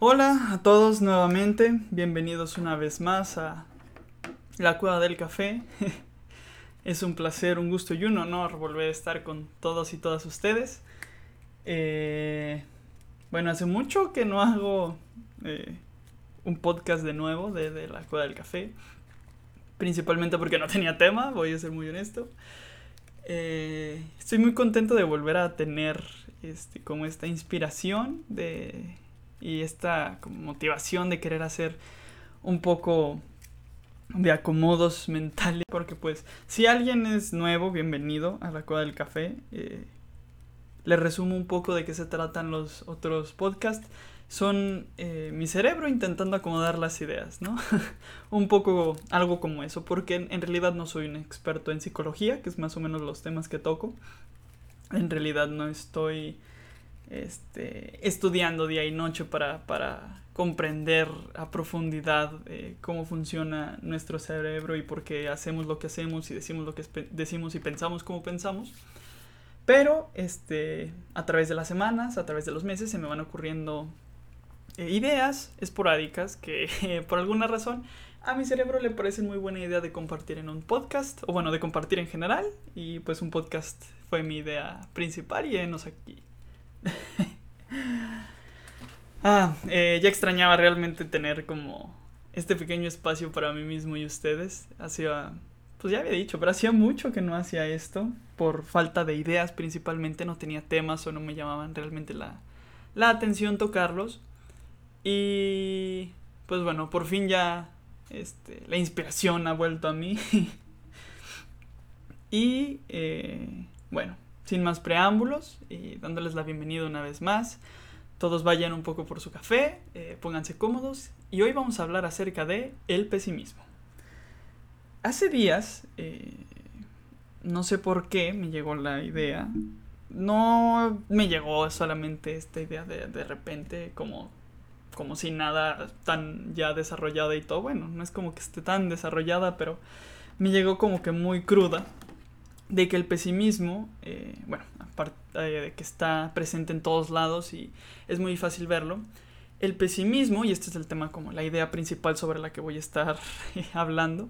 Hola a todos nuevamente, bienvenidos una vez más a la Cueva del Café. es un placer, un gusto y un honor volver a estar con todos y todas ustedes. Eh, bueno, hace mucho que no hago eh, un podcast de nuevo de, la Cueva del Café, principalmente porque no tenía tema, voy a ser muy honesto. Eh, estoy muy contento de volver a tener este, como esta inspiración de y esta motivación de querer hacer un poco de acomodos mentales porque pues si alguien es nuevo bienvenido a la cueva del café eh, le resumo un poco de qué se tratan los otros podcasts son eh, mi cerebro intentando acomodar las ideas, ¿no? un poco algo como eso, porque en, realidad no soy un experto en psicología, que es más o menos los temas que toco. En realidad no estoy este, estudiando día y noche para, para comprender a profundidad eh, cómo funciona nuestro cerebro y por qué hacemos lo que hacemos y decimos lo que decimos y pensamos como pensamos. Pero este, a través de las semanas, a través de los meses, se me van ocurriendo eh, ideas esporádicas que por alguna razón a mi cerebro le parece muy buena idea de compartir en un podcast, o bueno, de compartir en general. Y pues un podcast fue mi idea principal y enos aquí ah, eh, ya extrañaba realmente tener como este pequeño espacio para mí mismo y ustedes. Hacía, pues ya había dicho, pero hacía mucho que no hacía esto. Por falta de ideas principalmente, no tenía temas o no me llamaban realmente la, la atención tocarlos. Y pues bueno, por fin ya este, la inspiración ha vuelto a mí. y eh, bueno, sin más preámbulos y dándoles la bienvenida una vez más, todos vayan un poco por su café, eh, pónganse cómodos y hoy vamos a hablar acerca de el pesimismo. Hace días, eh, no sé por qué me llegó la idea, no me llegó solamente esta idea de, de repente como como si nada tan ya desarrollada y todo. Bueno, no es como que esté tan desarrollada, pero me llegó como que muy cruda de que el pesimismo, eh, bueno, aparte de que está presente en todos lados y es muy fácil verlo, el pesimismo, y este es el tema como la idea principal sobre la que voy a estar hablando,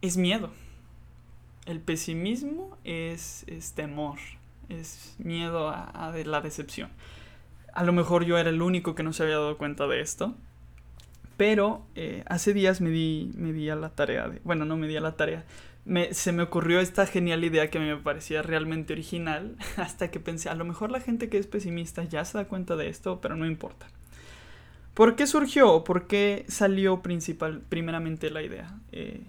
es miedo. El pesimismo es, temor, es miedo a, la decepción. A lo mejor yo era el único que no se había dado cuenta de esto, pero eh, hace días me di, me di a la tarea de, bueno, no me di a la tarea, se me ocurrió esta genial idea que me parecía realmente original, hasta que pensé, a lo mejor la gente que es pesimista ya se da cuenta de esto, pero no importa. ¿Por qué surgió? ¿Por qué salió principal, primeramente la idea? Eh,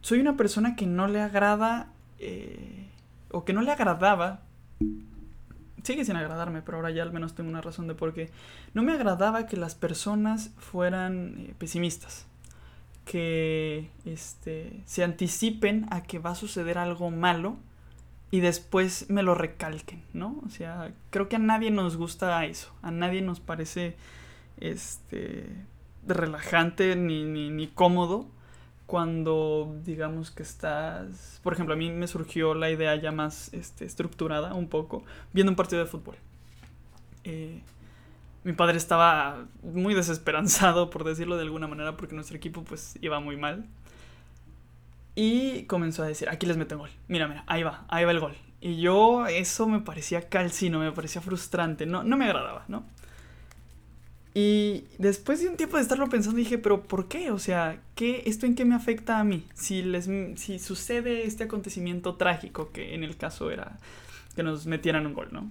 soy una persona que no le agrada, eh, o que no le agradaba, sigue sin agradarme, pero ahora ya al menos tengo una razón de por qué, no me agradaba que las personas fueran eh, pesimistas que este, se anticipen a que va a suceder algo malo y después me lo recalquen, ¿no? O sea, creo que a nadie nos gusta eso, a nadie nos parece este, relajante ni, ni, cómodo cuando digamos que estás, por ejemplo, a mí me surgió la idea ya más este, estructurada un poco viendo un partido de fútbol. Eh, mi padre estaba muy desesperanzado, por decirlo de alguna manera, porque nuestro equipo pues iba muy mal. Y comenzó a decir, aquí les meto gol. Mira, mira, ahí va, ahí va el gol. Y yo eso me parecía calcino, me parecía frustrante, no, no me agradaba, ¿no? Y después de un tiempo de estarlo pensando dije, pero ¿por qué? O sea, ¿qué, ¿esto en qué me afecta a mí? Si, les, si sucede este acontecimiento trágico, que en el caso era que nos metieran un gol, ¿no?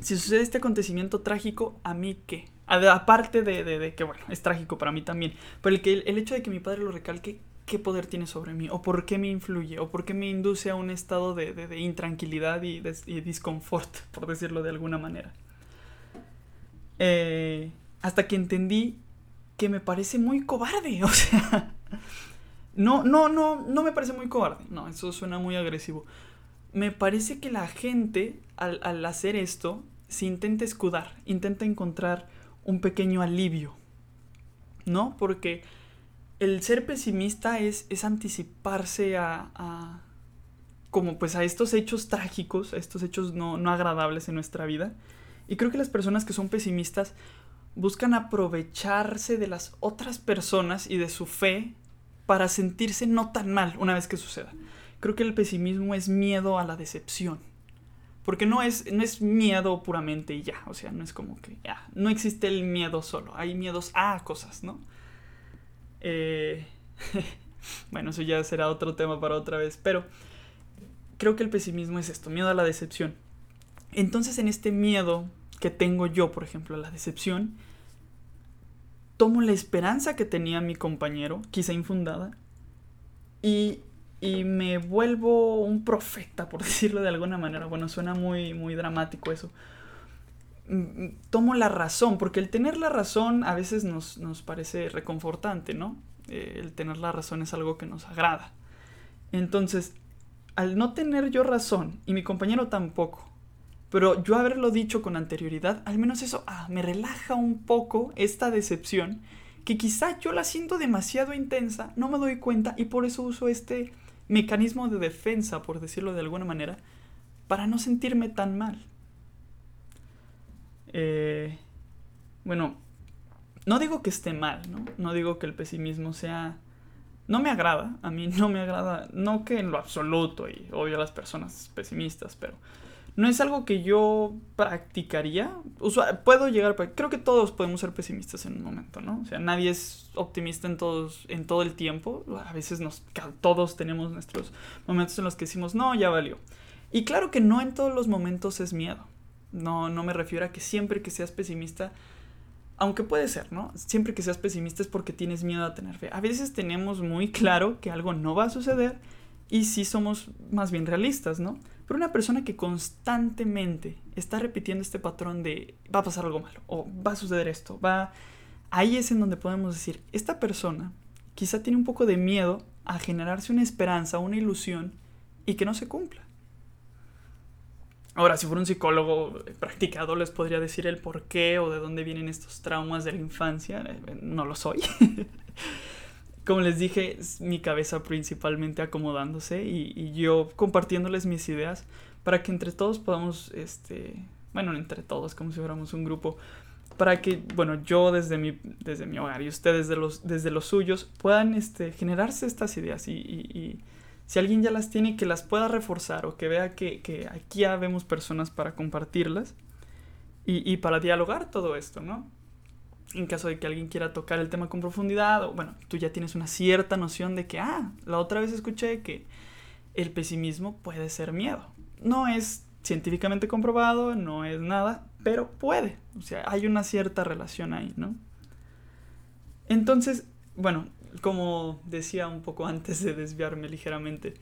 Si sucede este acontecimiento trágico, ¿a mí qué? Aparte de, que, bueno, es trágico para mí también, pero el, que, el hecho de que mi padre lo recalque, ¿qué poder tiene sobre mí? ¿O por qué me influye? ¿O por qué me induce a un estado de, intranquilidad y, y disconfort, por decirlo de alguna manera? Eh, hasta que entendí que me parece muy cobarde, o sea... No, no, no, no me parece muy cobarde. No, eso suena muy agresivo me parece que la gente al, hacer esto se intenta escudar, intenta encontrar un pequeño alivio, ¿no? Porque el ser pesimista es, es anticiparse a, como pues a estos hechos trágicos, a estos hechos no, no agradables en nuestra vida. Y creo que las personas que son pesimistas buscan aprovecharse de las otras personas y de su fe para sentirse no tan mal una vez que suceda. Creo que el pesimismo es miedo a la decepción. Porque no es, no es miedo puramente y ya. O sea, no es como que ya. No existe el miedo solo. Hay miedos a cosas, ¿no? Eh, bueno, eso ya será otro tema para otra vez. Pero creo que el pesimismo es esto, miedo a la decepción. Entonces en este miedo que tengo yo, por ejemplo, a la decepción, tomo la esperanza que tenía mi compañero, quizá infundada, y, y me vuelvo un profeta, por decirlo de alguna manera. Bueno, suena muy, muy dramático eso. Mm, mm, tomo la razón, porque el tener la razón a veces nos, nos parece reconfortante, ¿no? Eh, el tener la razón es algo que nos agrada. Entonces, al no tener yo razón y mi compañero tampoco, pero yo haberlo dicho con anterioridad, al menos eso ah, me relaja un poco esta decepción, que quizá yo la siento demasiado intensa, no me doy cuenta y por eso uso este mecanismo de defensa, por decirlo de alguna manera, para no sentirme tan mal. Eh, bueno, no digo que esté mal, ¿no? No digo que el pesimismo sea... No me agrada, a mí no me agrada, no que en lo absoluto, y odio a las personas pesimistas, pero no es algo que yo practicaría. puedo llegar, creo que todos podemos ser pesimistas en un momento, ¿no? O sea, nadie es optimista en todos, en todo el tiempo. A veces nos, todos tenemos nuestros momentos en los que decimos, no, ya valió. Y claro que no en todos los momentos es miedo. No, no me refiero a que siempre que seas pesimista, aunque puede ser, ¿no? Siempre que seas pesimista es porque tienes miedo a tener fe. A veces tenemos muy claro que algo no va a suceder y sí somos más bien realistas, ¿no? Pero una persona que constantemente está repitiendo este patrón de va a pasar algo malo o va a suceder esto, va... Ahí es en donde podemos decir, esta persona quizá tiene un poco de miedo a generarse una esperanza, una ilusión y que no se cumpla. Ahora, si fuera un psicólogo practicado, les podría decir el por qué o de dónde vienen estos traumas de la infancia. Eh, no lo soy. como les dije, es mi cabeza principalmente acomodándose y, yo compartiéndoles mis ideas para que entre todos podamos, este, bueno, entre todos, como si fuéramos un grupo, para que, bueno, yo desde mi, desde mi hogar y ustedes desde los, desde los suyos puedan este, generarse estas ideas y, y, si alguien ya las tiene, que las pueda reforzar o que vea que, que aquí ya vemos personas para compartirlas y, y para dialogar todo esto, ¿no? En caso de que alguien quiera tocar el tema con profundidad, o bueno, tú ya tienes una cierta noción de que, ah, la otra vez escuché que el pesimismo puede ser miedo. No es científicamente comprobado, no es nada, pero puede. O sea, hay una cierta relación ahí, ¿no? Entonces, bueno, como decía un poco antes de desviarme ligeramente,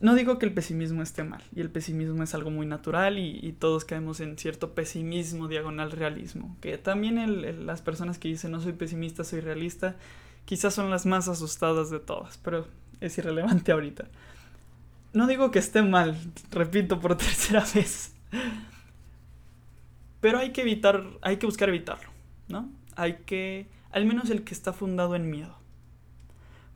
no digo que el pesimismo esté mal, y el pesimismo es algo muy natural y, todos caemos en cierto pesimismo diagonal realismo, que también las personas que dicen no soy pesimista, soy realista, quizás son las más asustadas de todas, pero es irrelevante ahorita. No digo que esté mal, repito por tercera vez, pero hay que evitar, hay que buscar evitarlo, ¿no? Hay que, al menos el que está fundado en miedo.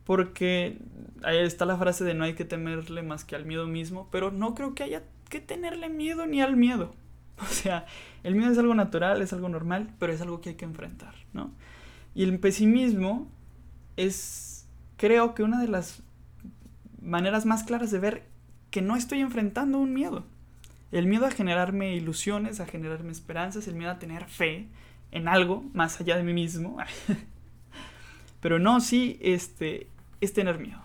Porque ahí está la frase de no hay que temerle más que al miedo mismo, pero no creo que haya que tenerle miedo ni al miedo. O sea, el miedo es algo natural, es algo normal, pero es algo que hay que enfrentar, ¿no? Y el pesimismo es, creo que una de las maneras más claras de ver que no estoy enfrentando un miedo. El miedo a generarme ilusiones, a generarme esperanzas, el miedo a tener fe en algo más allá de mí mismo. Pero no, sí, este, es tener miedo.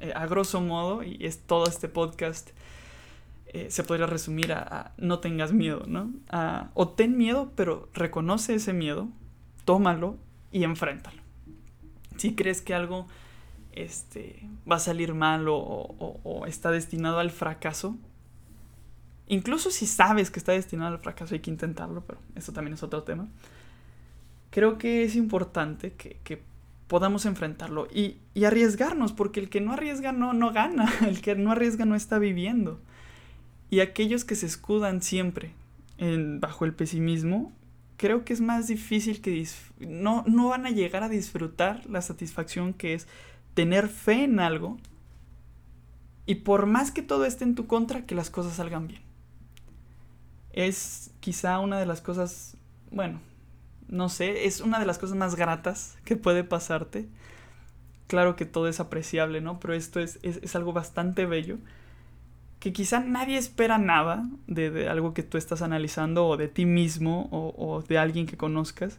Eh, a grosso modo, y es todo este podcast, eh, se podría resumir a, no tengas miedo, ¿no? o ten miedo, pero reconoce ese miedo, tómalo y enfréntalo. Si crees que algo este, va a salir mal o, o está destinado al fracaso, incluso si sabes que está destinado al fracaso, hay que intentarlo, pero eso también es otro tema. Creo que es importante que, que podamos enfrentarlo y, arriesgarnos, porque el que no arriesga no, no gana, el que no arriesga no está viviendo. Y aquellos que se escudan siempre en, bajo el pesimismo, creo que es más difícil que no, no van a llegar a disfrutar la satisfacción que es tener fe en algo y por más que todo esté en tu contra, que las cosas salgan bien. Es quizá una de las cosas, bueno, no sé, es una de las cosas más gratas que puede pasarte. Claro que todo es apreciable, ¿no? Pero esto es, es, algo bastante bello. Que quizá nadie espera nada de, algo que tú estás analizando o de ti mismo o, o de alguien que conozcas.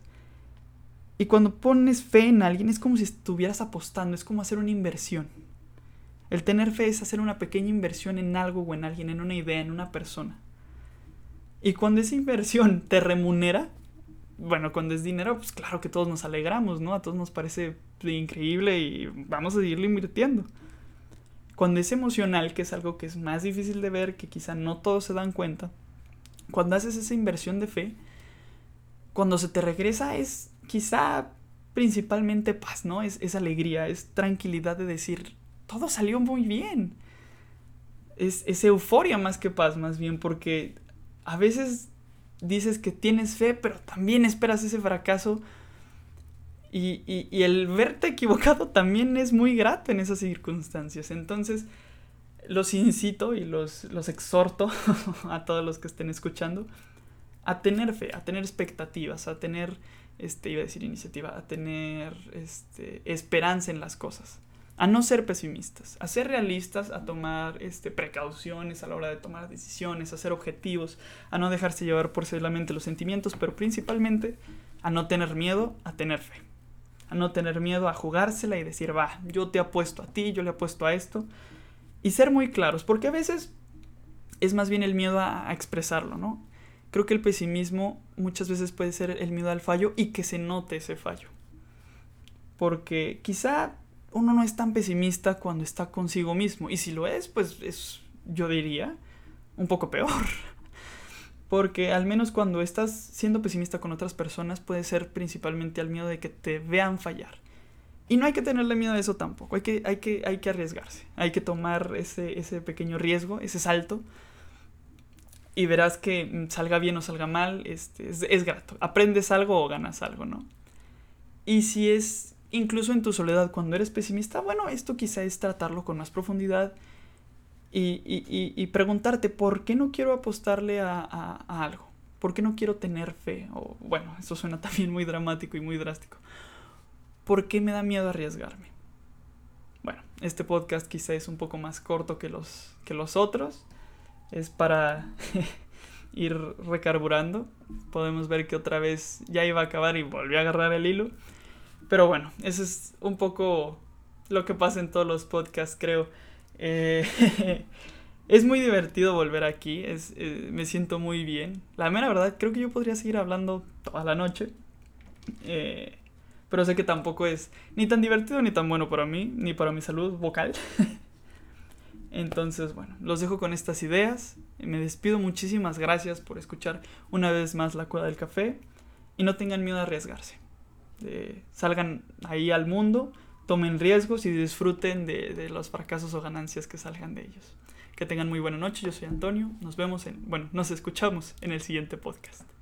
Y cuando pones fe en alguien es como si estuvieras apostando, es como hacer una inversión. El tener fe es hacer una pequeña inversión en algo o en alguien, en una idea, en una persona. Y cuando esa inversión te remunera, bueno, cuando es dinero, pues claro que todos nos alegramos, ¿no? A todos nos parece increíble y vamos a seguirlo invirtiendo. Cuando es emocional, que es algo que es más difícil de ver, que quizá no todos se dan cuenta, cuando haces esa inversión de fe, cuando se te regresa es quizá principalmente paz, ¿no? Es, es alegría, es tranquilidad de decir, todo salió muy bien. Es, es euforia más que paz, más bien, porque a veces dices que tienes fe, pero también esperas ese fracaso. Y, y, el verte equivocado también es muy grato en esas circunstancias. Entonces, los incito y los, los exhorto a todos los que estén escuchando a tener fe, a tener expectativas, a tener, este, iba a decir iniciativa, a tener este, esperanza en las cosas a no ser pesimistas, a ser realistas, a tomar este, precauciones a la hora de tomar decisiones, a ser objetivos, a no dejarse llevar por solamente los sentimientos, pero principalmente a no tener miedo, a tener fe, a no tener miedo a jugársela y decir, va, yo te apuesto a ti, yo le apuesto a esto, y ser muy claros, porque a veces es más bien el miedo a, a expresarlo, ¿no? Creo que el pesimismo muchas veces puede ser el miedo al fallo y que se note ese fallo. Porque quizá uno no es tan pesimista cuando está consigo mismo. Y si lo es, pues es, yo diría, un poco peor. Porque al menos cuando estás siendo pesimista con otras personas puede ser principalmente al miedo de que te vean fallar. Y no hay que tenerle miedo a eso tampoco, hay que, hay que, hay que arriesgarse, hay que tomar ese, ese pequeño riesgo, ese salto, y verás que mm, salga bien o salga mal, este, es, es grato. Aprendes algo o ganas algo, ¿no? Y si es incluso en tu soledad, cuando eres pesimista, bueno, esto quizá es tratarlo con más profundidad y, preguntarte, ¿por qué no quiero apostarle a, algo? ¿Por qué no quiero tener fe? O bueno, eso suena también muy dramático y muy drástico. ¿Por qué me da miedo arriesgarme? Bueno, este podcast quizá es un poco más corto que los, que los otros. Es para ir recarburando. Podemos ver que otra vez ya iba a acabar y volví a agarrar el hilo. Pero bueno, eso es un poco lo que pasa en todos los podcasts, creo. Eh, es muy divertido volver aquí, es, eh, me siento muy bien. La mera verdad, creo que yo podría seguir hablando toda la noche. Eh, pero sé que tampoco es ni tan divertido ni tan bueno para mí, ni para mi salud vocal. Entonces, bueno, los dejo con estas ideas. Me despido, muchísimas gracias por escuchar una vez más la cueva del café. Y no tengan miedo a arriesgarse salgan ahí al mundo, tomen riesgos y disfruten de, de, los fracasos o ganancias que salgan de ellos. Que tengan muy buena noche, yo soy Antonio, nos vemos en, bueno, nos escuchamos en el siguiente podcast.